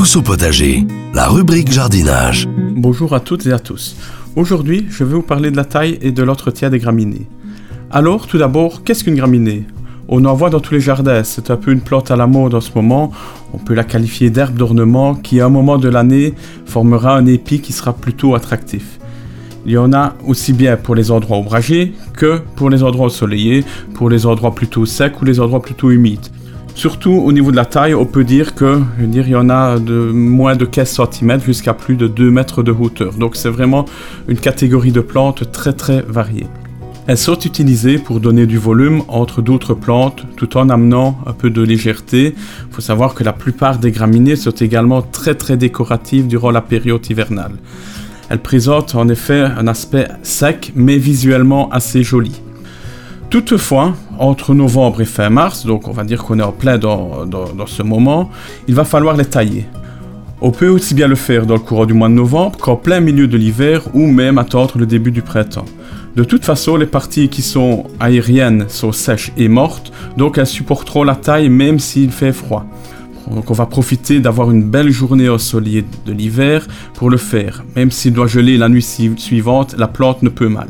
Tous au potager, la rubrique jardinage. Bonjour à toutes et à tous. Aujourd'hui, je vais vous parler de la taille et de l'entretien des graminées. Alors, tout d'abord, qu'est-ce qu'une graminée? On en voit dans tous les jardins, c'est un peu une plante à la mode en ce moment. On peut la qualifier d'herbe d'ornement qui, à un moment de l'année, formera un épi qui sera plutôt attractif. Il y en a aussi bien pour les endroits ombragés que pour les endroits ensoleillés, pour les endroits plutôt secs ou les endroits plutôt humides. Surtout au niveau de la taille, on peut dire que, il y en a de moins de 15 cm jusqu'à plus de 2 mètres de hauteur. Donc c'est vraiment une catégorie de plantes très très variée. Elles sont utilisées pour donner du volume entre d'autres plantes tout en amenant un peu de légèreté. Il faut savoir que la plupart des graminées sont également très très décoratives durant la période hivernale. Elles présentent en effet un aspect sec mais visuellement assez joli. Toutefois, entre novembre et fin mars, donc on va dire qu'on est en plein dans, dans, ce moment, il va falloir les tailler. On peut aussi bien le faire dans le courant du mois de novembre qu'en plein milieu de l'hiver ou même attendre le début du printemps. De toute façon, les parties qui sont aériennes sont sèches et mortes, donc elles supporteront la taille même s'il fait froid. Donc on va profiter d'avoir une belle journée ensoleillée de l'hiver pour le faire. Même s'il doit geler la nuit suivante, la plante ne peut mal.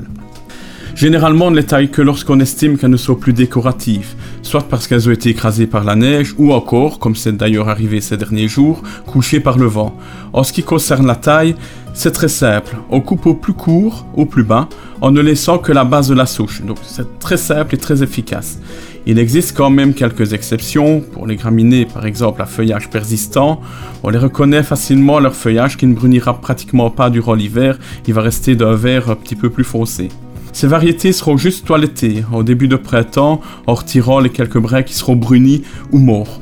Généralement, on ne les taille que lorsqu'on estime qu'elles ne sont plus décoratives, soit parce qu'elles ont été écrasées par la neige, ou encore, comme c'est d'ailleurs arrivé ces derniers jours, couchées par le vent. En ce qui concerne la taille, c'est très simple. On coupe au plus court, au plus bas, en ne laissant que la base de la souche. Donc c'est très simple et très efficace. Il existe quand même quelques exceptions. Pour les graminées, par exemple, à feuillage persistant, on les reconnaît facilement leur feuillage qui ne brunira pratiquement pas durant l'hiver. Il va rester d'un vert un petit peu plus foncé. Ces variétés seront juste toilettées au début de printemps en retirant les quelques brins qui seront brunis ou morts.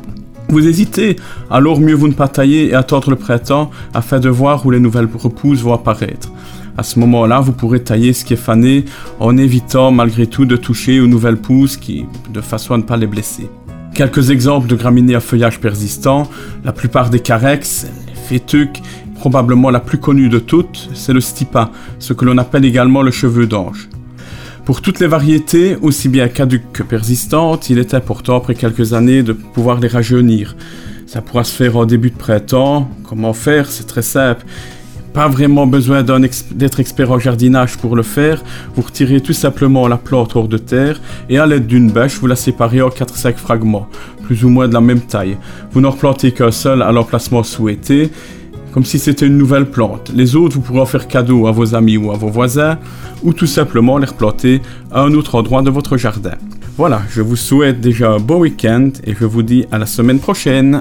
Vous hésitez, alors mieux vous ne pas tailler et attendre le printemps afin de voir où les nouvelles repousses vont apparaître. À ce moment-là, vous pourrez tailler ce qui est fané en évitant malgré tout de toucher aux nouvelles pousses qui, de façon à ne pas les blesser. Quelques exemples de graminées à feuillage persistant, la plupart des carex, les fétuques, probablement la plus connue de toutes, c'est le stipa, ce que l'on appelle également le cheveu d'ange. Pour toutes les variétés, aussi bien caduques que persistantes, il est important après quelques années de pouvoir les rajeunir. Ça pourra se faire au début de printemps. Comment faire? C'est très simple. Pas vraiment besoin d'être expert en jardinage pour le faire. Vous retirez tout simplement la plante hors de terre et à l'aide d'une bêche, vous la séparez en 4-5 fragments, plus ou moins de la même taille. Vous n'en replantez qu'un seul à l'emplacement souhaité comme si c'était une nouvelle plante. Les autres, vous pourrez en faire cadeau à vos amis ou à vos voisins, ou tout simplement les replanter à un autre endroit de votre jardin. Voilà, je vous souhaite déjà un bon week-end et je vous dis à la semaine prochaine.